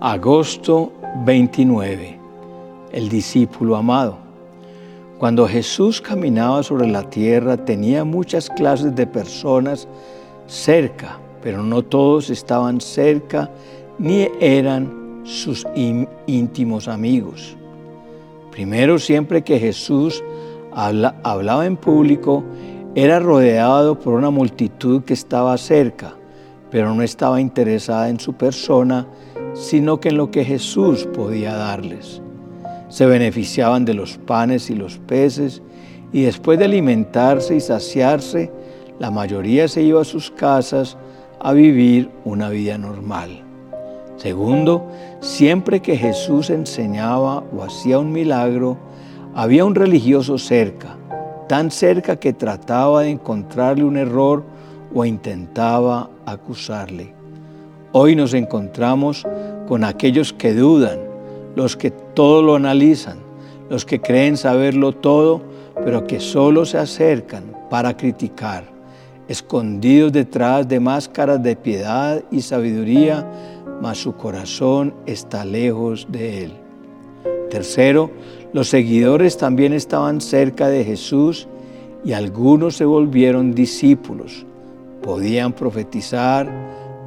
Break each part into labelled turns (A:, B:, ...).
A: Agosto 29. El discípulo amado. Cuando Jesús caminaba sobre la tierra tenía muchas clases de personas cerca, pero no todos estaban cerca ni eran sus íntimos amigos. Primero, siempre que Jesús hablaba en público, era rodeado por una multitud que estaba cerca, pero no estaba interesada en su persona, sino que en lo que Jesús podía darles. Se beneficiaban de los panes y los peces y después de alimentarse y saciarse, la mayoría se iba a sus casas a vivir una vida normal. Segundo, siempre que Jesús enseñaba o hacía un milagro, había un religioso cerca, tan cerca que trataba de encontrarle un error o intentaba acusarle. Hoy nos encontramos con aquellos que dudan, los que todo lo analizan, los que creen saberlo todo, pero que solo se acercan para criticar, escondidos detrás de máscaras de piedad y sabiduría, mas su corazón está lejos de él. Tercero, los seguidores también estaban cerca de Jesús y algunos se volvieron discípulos. Podían profetizar,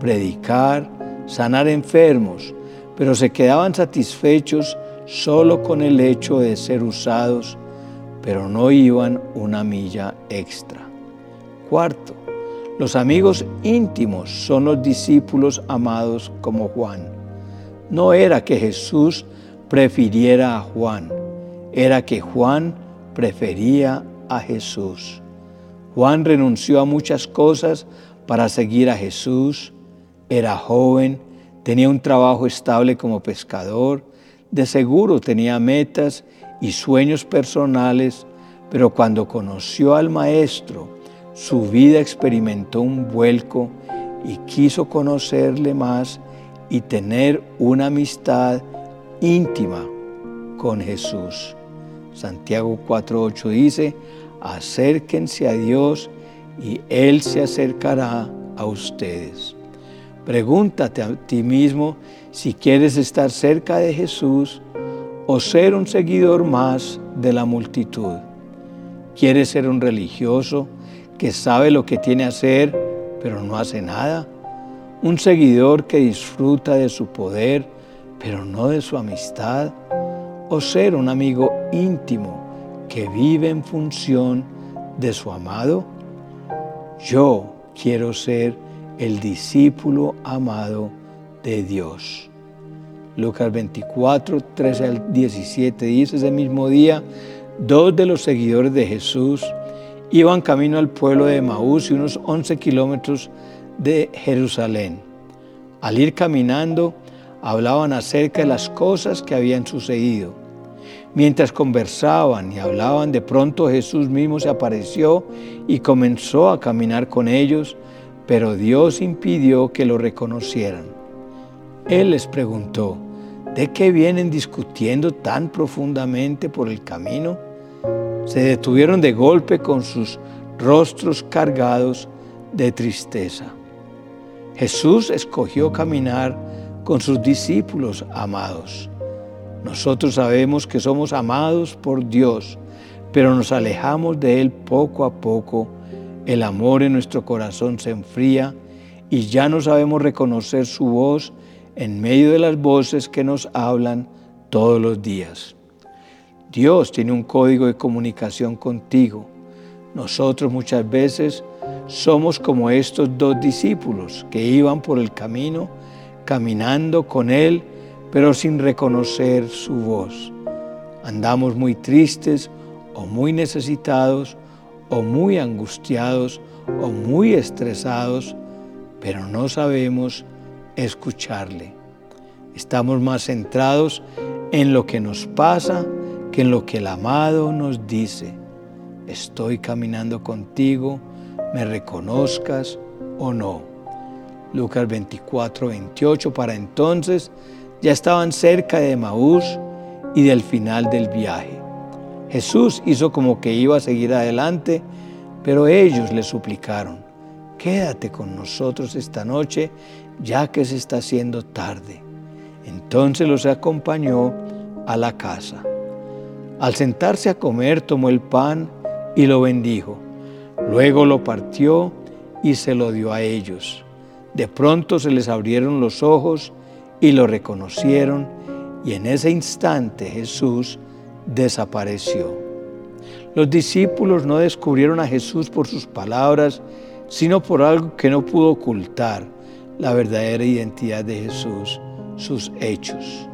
A: predicar, sanar enfermos, pero se quedaban satisfechos solo con el hecho de ser usados, pero no iban una milla extra. Cuarto, los amigos íntimos son los discípulos amados como Juan. No era que Jesús prefiriera a Juan, era que Juan prefería a Jesús. Juan renunció a muchas cosas para seguir a Jesús, era joven, tenía un trabajo estable como pescador, de seguro tenía metas y sueños personales, pero cuando conoció al Maestro, su vida experimentó un vuelco y quiso conocerle más y tener una amistad íntima con Jesús. Santiago 4.8 dice, acérquense a Dios y Él se acercará a ustedes. Pregúntate a ti mismo si quieres estar cerca de Jesús o ser un seguidor más de la multitud. ¿Quieres ser un religioso que sabe lo que tiene que hacer pero no hace nada? ¿Un seguidor que disfruta de su poder pero no de su amistad? ¿O ser un amigo íntimo que vive en función de su amado? Yo quiero ser el discípulo amado de Dios. Lucas 24, 13 al 17 dice, ese mismo día, dos de los seguidores de Jesús iban camino al pueblo de Maús y unos 11 kilómetros de Jerusalén. Al ir caminando, hablaban acerca de las cosas que habían sucedido. Mientras conversaban y hablaban, de pronto Jesús mismo se apareció y comenzó a caminar con ellos pero Dios impidió que lo reconocieran. Él les preguntó, ¿de qué vienen discutiendo tan profundamente por el camino? Se detuvieron de golpe con sus rostros cargados de tristeza. Jesús escogió caminar con sus discípulos amados. Nosotros sabemos que somos amados por Dios, pero nos alejamos de Él poco a poco el amor en nuestro corazón se enfría y ya no sabemos reconocer su voz en medio de las voces que nos hablan todos los días. Dios tiene un código de comunicación contigo. Nosotros muchas veces somos como estos dos discípulos que iban por el camino, caminando con Él, pero sin reconocer su voz. Andamos muy tristes o muy necesitados o muy angustiados o muy estresados, pero no sabemos escucharle. Estamos más centrados en lo que nos pasa que en lo que el amado nos dice. Estoy caminando contigo, me reconozcas o no. Lucas 24, 28, para entonces ya estaban cerca de Maús y del final del viaje. Jesús hizo como que iba a seguir adelante, pero ellos le suplicaron, quédate con nosotros esta noche, ya que se está haciendo tarde. Entonces los acompañó a la casa. Al sentarse a comer, tomó el pan y lo bendijo. Luego lo partió y se lo dio a ellos. De pronto se les abrieron los ojos y lo reconocieron y en ese instante Jesús desapareció. Los discípulos no descubrieron a Jesús por sus palabras, sino por algo que no pudo ocultar, la verdadera identidad de Jesús, sus hechos.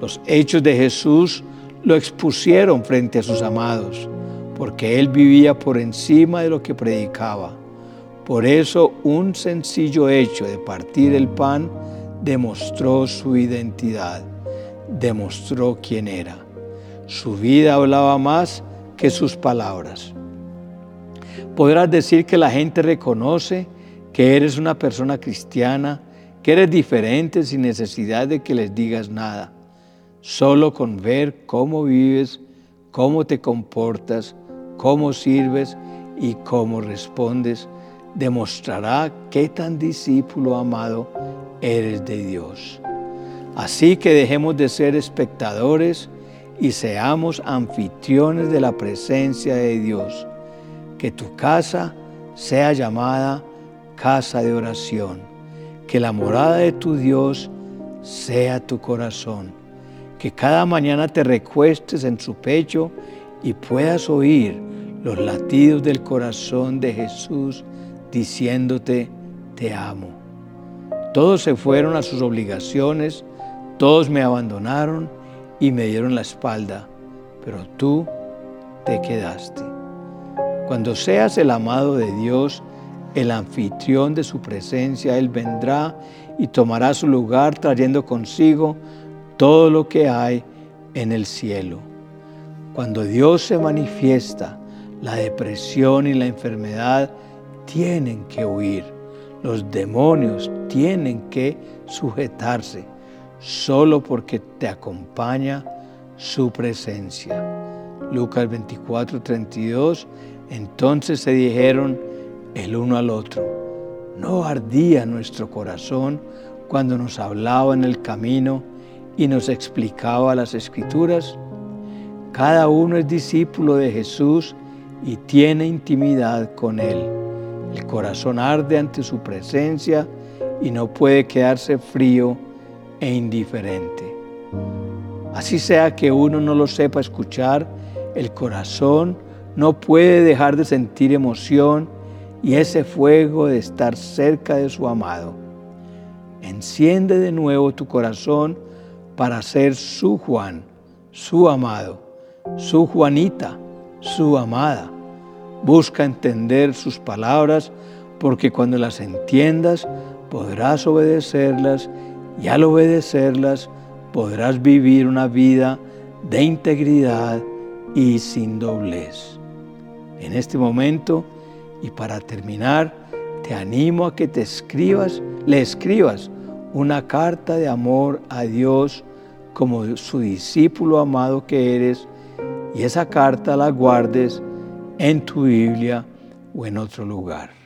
A: Los hechos de Jesús lo expusieron frente a sus amados, porque Él vivía por encima de lo que predicaba. Por eso un sencillo hecho de partir el pan demostró su identidad, demostró quién era. Su vida hablaba más que sus palabras. Podrás decir que la gente reconoce que eres una persona cristiana, que eres diferente sin necesidad de que les digas nada. Solo con ver cómo vives, cómo te comportas, cómo sirves y cómo respondes, demostrará qué tan discípulo amado eres de Dios. Así que dejemos de ser espectadores y seamos anfitriones de la presencia de Dios. Que tu casa sea llamada casa de oración. Que la morada de tu Dios sea tu corazón. Que cada mañana te recuestes en su pecho y puedas oír los latidos del corazón de Jesús diciéndote, te amo. Todos se fueron a sus obligaciones, todos me abandonaron y me dieron la espalda, pero tú te quedaste. Cuando seas el amado de Dios, el anfitrión de su presencia, Él vendrá y tomará su lugar trayendo consigo todo lo que hay en el cielo. Cuando Dios se manifiesta, la depresión y la enfermedad tienen que huir. Los demonios tienen que sujetarse solo porque te acompaña su presencia. Lucas 24, 32. Entonces se dijeron el uno al otro, ¿no ardía nuestro corazón cuando nos hablaba en el camino y nos explicaba las escrituras? Cada uno es discípulo de Jesús y tiene intimidad con Él. El corazón arde ante su presencia y no puede quedarse frío e indiferente. Así sea que uno no lo sepa escuchar, el corazón no puede dejar de sentir emoción y ese fuego de estar cerca de su amado. Enciende de nuevo tu corazón para ser su Juan, su amado, su Juanita, su amada. Busca entender sus palabras porque cuando las entiendas podrás obedecerlas y al obedecerlas podrás vivir una vida de integridad y sin doblez. En este momento y para terminar, te animo a que te escribas, le escribas una carta de amor a Dios como su discípulo amado que eres y esa carta la guardes en tu Biblia o en otro lugar.